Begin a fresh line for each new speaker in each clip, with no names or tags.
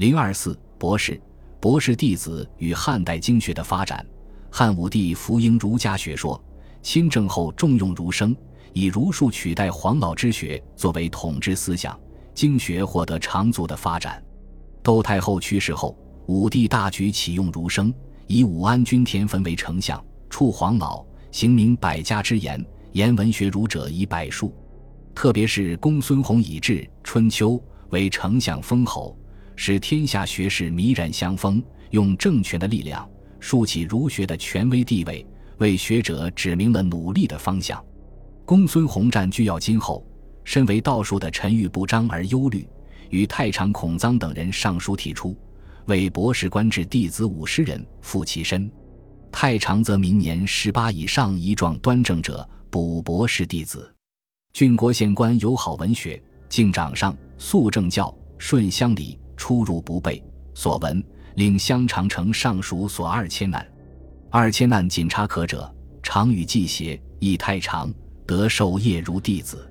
零二四博士，博士弟子与汉代经学的发展。汉武帝福音儒家学说，亲政后重用儒生，以儒术取代黄老之学作为统治思想，经学获得长足的发展。窦太后去世后，武帝大举启用儒生，以武安君田汾为丞相，处黄老，行明百家之言，言文学儒者以百数。特别是公孙弘以治《春秋》为丞相封侯，使天下学士弥然相风，用政权的力量。竖起儒学的权威地位，为学者指明了努力的方向。公孙弘占据要津后，身为道术的陈玉不张而忧虑，与太常孔臧等人上书提出，为博士官至弟子五十人，复其身。太常则明年十八以上仪状端正者，补博士弟子。郡国县官友好文学，敬长上，肃正教，顺乡里，出入不备。所闻。令香长城上书所二千难，二千难仅差可者，常与季协，亦太长，得授业如弟子。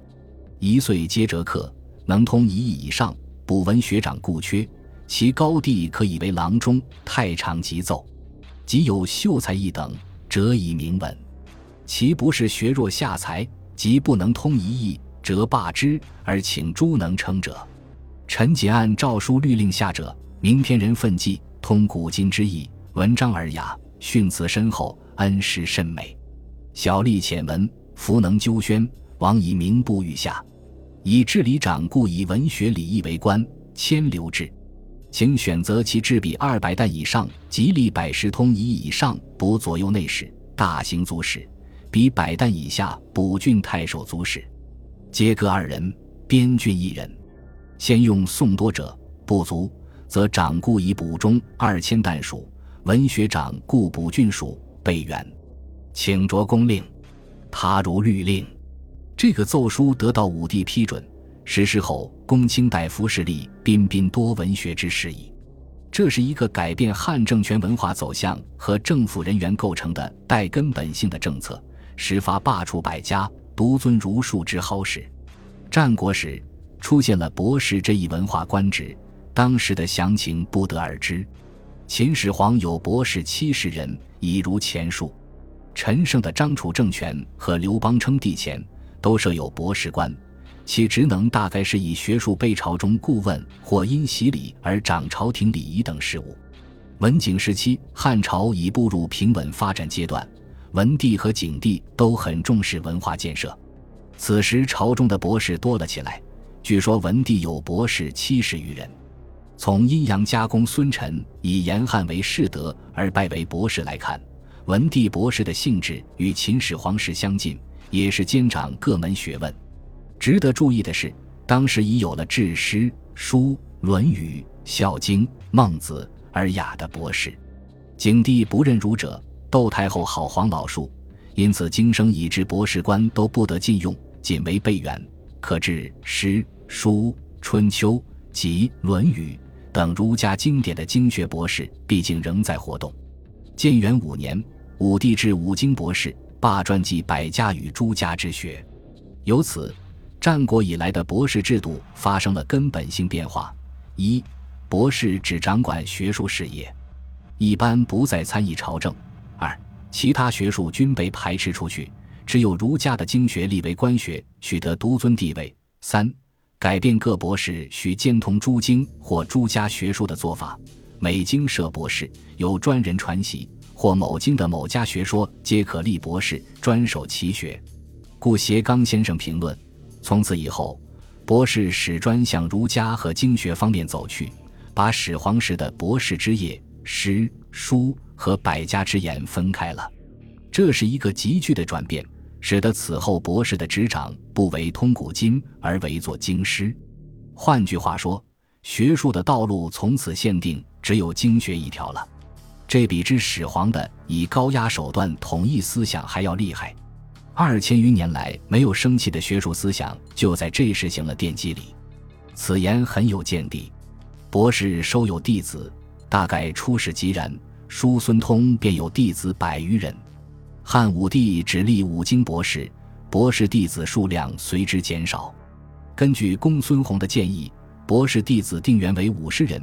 一岁皆折客，能通一艺以上，补文学长故缺，其高第可以为郎中。太常即奏，即有秀才一等，折以名文。其不是学若下才，即不能通一艺，则罢之，而请诸能称者。陈节按诏书律令下者，明天人奋记。通古今之意，文章尔雅，训词深厚，恩师甚美。小吏浅闻，弗能纠宣，王以名布御下。以治理长故以文学礼义为官，迁留制，请选择其制比二百担以上，及历百十通一以上，补左右内史、大行足史；比百担以下，补郡太守足史，皆各二人，边郡一人。先用宋多者，不足。则长故以补中二千担属，文学长故补郡属备元，请着公令。他如律令，这个奏书得到武帝批准，实施后，公卿大夫势力彬彬多文学之事矣。这是一个改变汉政权文化走向和政府人员构成的带根本性的政策，始发罢黜百家，独尊儒术之蒿始。战国时出现了博士这一文化官职。当时的详情不得而知。秦始皇有博士七十人，已如前述。陈胜的张楚政权和刘邦称帝前，都设有博士官，其职能大概是以学术备朝中顾问，或因洗礼而掌朝廷礼仪等事务。文景时期，汉朝已步入平稳发展阶段，文帝和景帝都很重视文化建设。此时朝中的博士多了起来，据说文帝有博士七十余人。从阴阳家公孙臣以严汉为士德而拜为博士来看，文帝博士的性质与秦始皇时相近，也是兼掌各门学问。值得注意的是，当时已有了治诗、书、论语、孝经、孟子、尔雅的博士。景帝不任儒者，窦太后好黄老术，因此经生以至博士官都不得禁用，仅为备元。可治诗、书、春秋及论语。等儒家经典的经学博士，毕竟仍在活动。建元五年，武帝制五经博士，罢传记百家与诸家之学。由此，战国以来的博士制度发生了根本性变化：一、博士只掌管学术事业，一般不再参与朝政；二、其他学术均被排斥出去，只有儒家的经学立为官学，取得独尊地位；三、改变各博士需兼通诸经或诸家学术的做法，每经设博士，由专人传习，或某经的某家学说皆可立博士，专守其学。故斜刚先生评论：从此以后，博士始专向儒家和经学方面走去，把始皇时的博士之业、诗书和百家之言分开了。这是一个急剧的转变。使得此后博士的执掌不为通古今，而为作经师。换句话说，学术的道路从此限定只有经学一条了。这比之始皇的以高压手段统一思想还要厉害。二千余年来没有生气的学术思想，就在这时行了奠基里。此言很有见地。博士收有弟子，大概出世即然。叔孙通便有弟子百余人。汉武帝只立五经博士，博士弟子数量随之减少。根据公孙弘的建议，博士弟子定员为五十人，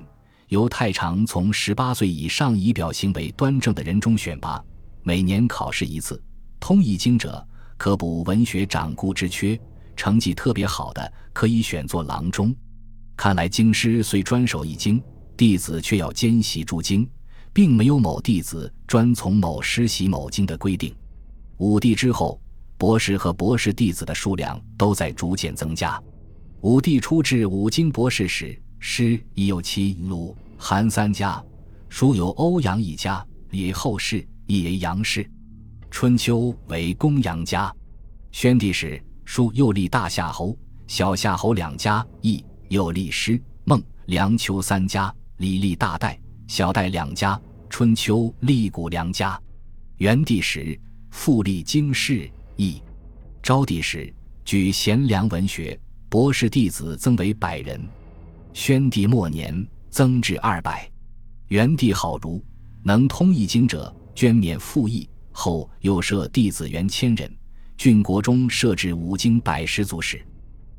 由太常从十八岁以上仪表行为端正的人中选拔，每年考试一次。通易经者可补文学掌故之缺，成绩特别好的可以选作郎中。看来经师虽专守一经，弟子却要兼习诸经，并没有某弟子专从某师习某经的规定。武帝之后，博士和博士弟子的数量都在逐渐增加。武帝初置五经博士时，师已有七鲁韩三家，书有欧阳一家，李后世，亦为杨氏。春秋为公羊家，宣帝时书又立大夏侯、小夏侯两家，亦又立师孟梁丘三家，礼立大代、小代两家。春秋立古良家。元帝时复立经世，义昭帝时举贤良文学博士弟子增为百人。宣帝末年增至二百。元帝好儒，能通易经者，捐免赋役。后又设弟子元千人，郡国中设置五经百十足史。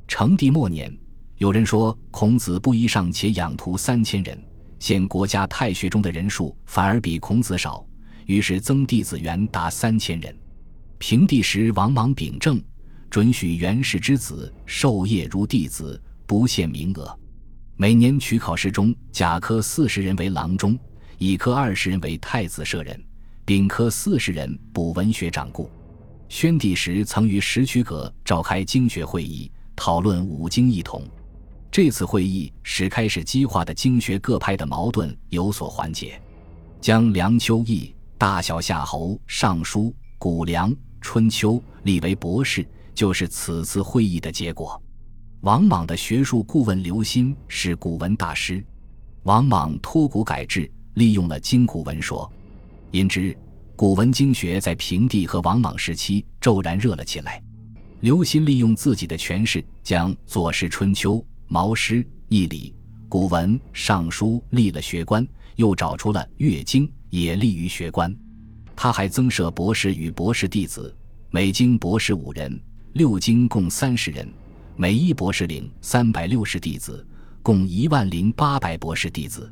成帝末年，有人说孔子布衣尚且养徒三千人，现国家太学中的人数反而比孔子少，于是增弟子园达三千人。平帝时，王莽秉政，准许元氏之子授业如弟子，不限名额。每年取考试中，甲科四十人为郎中，乙科二十人为太子舍人。丙科四十人补文学掌故。宣帝时曾于石渠阁召开经学会议，讨论五经异同。这次会议使开始激化的经学各派的矛盾有所缓解，将梁丘易、大小夏侯、尚书、谷梁、春秋立为博士，就是此次会议的结果。王莽的学术顾问刘歆是古文大师，王莽托古改制，利用了经古文说。因之，古文经学在平帝和王莽时期骤然热了起来。刘歆利用自己的权势，将《左氏春秋》《毛诗》《易礼》《古文》《尚书》立了学官，又找出了《乐经》，也立于学官。他还增设博士与博士弟子，每经博士五人，六经共三十人，每一博士领三百六十弟子，共一万零八百博士弟子。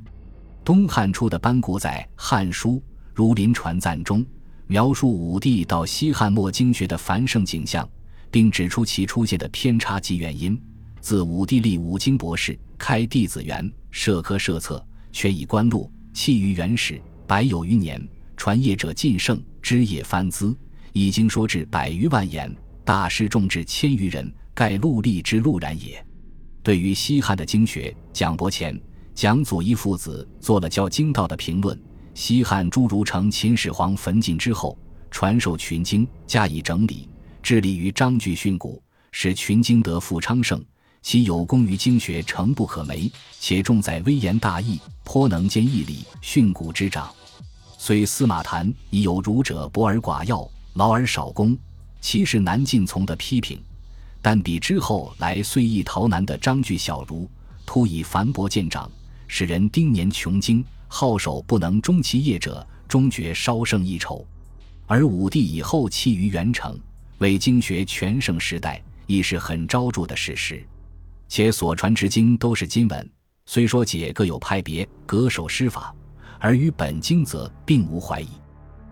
东汉初的班固在《汉书》。《儒林传赞》中描述武帝到西汉末经学的繁盛景象，并指出其出现的偏差及原因。自武帝立五经博士，开弟子园，设科设策，却以官禄，弃于原始，百有余年，传业者尽盛，枝叶翻滋，已经说至百余万言，大师众至千余人，盖陆立之陆然也。对于西汉的经学，蒋伯乾、蒋祖一父子做了较精到的评论。西汉诸儒承秦始皇焚尽之后，传授群经，加以整理，致力于章句训诂，使群经得复昌盛。其有功于经学，诚不可没。且重在微言大义，颇能兼义理训诂之长。虽司马谈已有儒者博而寡要，劳而少功，其是难尽从的批评，但比之后来遂意逃难的章句小儒，突以繁博见长，使人丁年穷经。好守不能终其业者，终觉稍胜一筹；而武帝以后弃于元成，为经学全盛时代，亦是很昭著的事实。且所传之经都是今文，虽说解各有派别，各守师法，而与本经则并无怀疑。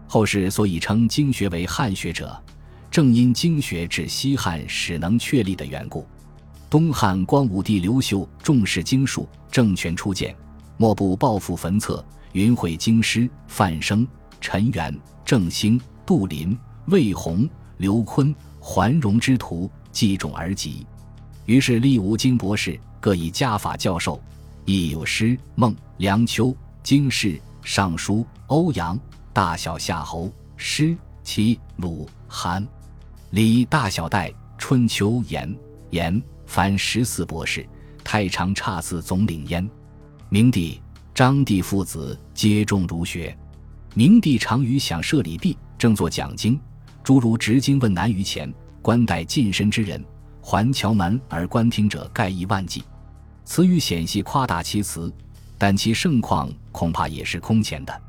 后世所以称经学为汉学者，正因经学至西汉始能确立的缘故。东汉光武帝刘秀重视经术，政权初建。莫不抱负焚策，云会京师范生、陈元、郑兴、杜林、魏宏、刘坤、桓荣之徒积众而集。于是立五经博士，各以家法教授，亦有诗、孟、梁丘、经世、尚书、欧阳、大小夏侯、诗、齐、鲁、韩、李大小戴、春秋、言、言，凡十四博士，太常差次总领焉。明帝、章帝父子皆重儒学，明帝常于享设礼毕，正作讲经，诸如执经问难于前，官待近身之人，环桥门而观听者盖亿万计。此语显系夸大其词，但其盛况恐怕也是空前的。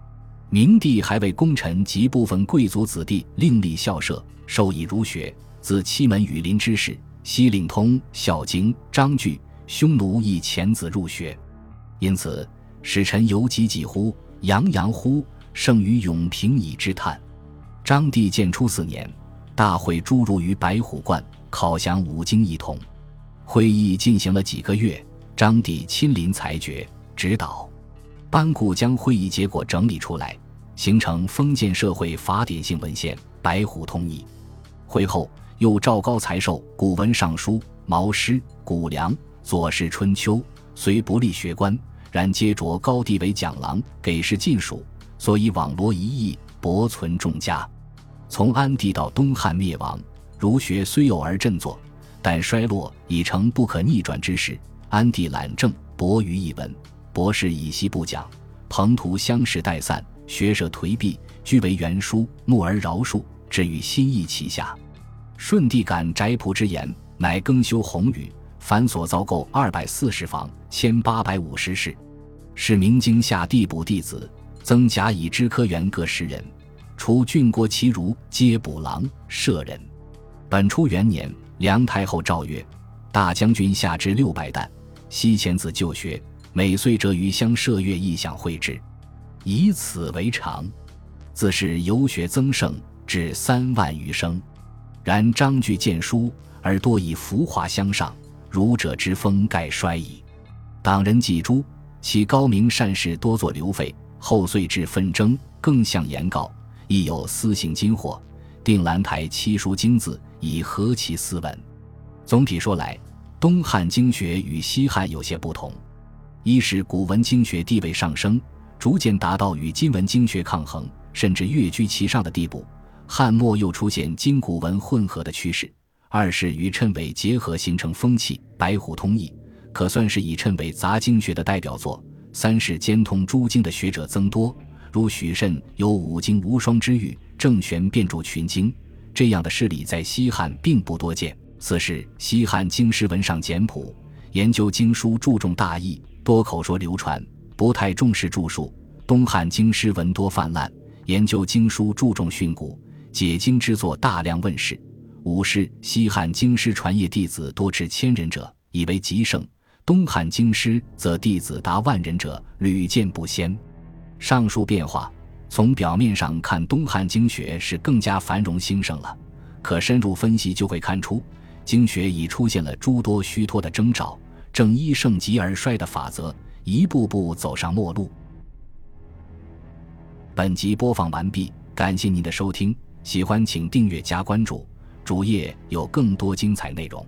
明帝还为功臣及部分贵族子弟另立校舍，授以儒学，自七门羽林之士，西令通、孝经、章句，匈奴亦遣子入学。因此，使臣犹急急乎，洋洋乎，胜于永平以之叹。章帝建初四年，大会诸儒于白虎观考详五经一统。会议进行了几个月，章帝亲临裁决指导。班固将会议结果整理出来，形成封建社会法典性文献《白虎通义》。会后又诏高才授古文尚书、毛诗、谷梁、左氏春秋，虽不立学官，然皆着高帝为讲郎，给事禁属，所以网罗一义，博存众家。从安帝到东汉灭亡，儒学虽有而振作，但衰落已成不可逆转之势。安帝懒政，博于一文。博士以息不讲，彭图相视待散，学社颓敝，俱为原书，怒而饶恕，至于心意其下。顺帝感翟仆之言，乃更修宏宇，凡所造构二百四十房，千八百五十室，是明经下地补弟子，增甲乙之科员各十人，除郡国其儒皆捕狼舍人。本初元年，梁太后诏曰：“大将军下至六百担，西遣子就学。”每岁折于乡射月意想绘制，以此为常。自是游学增盛，至三万余生。然章句见书，而多以浮华相上，儒者之风盖衰矣。党人记诸，其高明善事多作流废，后遂至纷争，更向言告，亦有私行金货，定兰台七书经字，以合其斯文。总体说来，东汉经学与西汉有些不同。一是古文经学地位上升，逐渐达到与今文经学抗衡，甚至跃居其上的地步；汉末又出现今古文混合的趋势。二是与谶纬结合，形成风气，《白虎通义》可算是以谶纬杂经学的代表作。三是兼通诸经的学者增多，如许慎有五经无双之誉，郑玄遍著群经，这样的事例在西汉并不多见。四是西汉经师文上简朴，研究经书注重大义。多口说流传，不太重视著述。东汉经师文多泛滥，研究经书注重训诂，解经之作大量问世。五是西汉经师传业弟子多至千人者，以为极盛；东汉经师则弟子达万人者，屡见不鲜。上述变化，从表面上看，东汉经学是更加繁荣兴盛了。可深入分析，就会看出经学已出现了诸多虚脱的征兆。正依盛极而衰的法则，一步步走上末路。本集播放完毕，感谢您的收听，喜欢请订阅加关注，主页有更多精彩内容。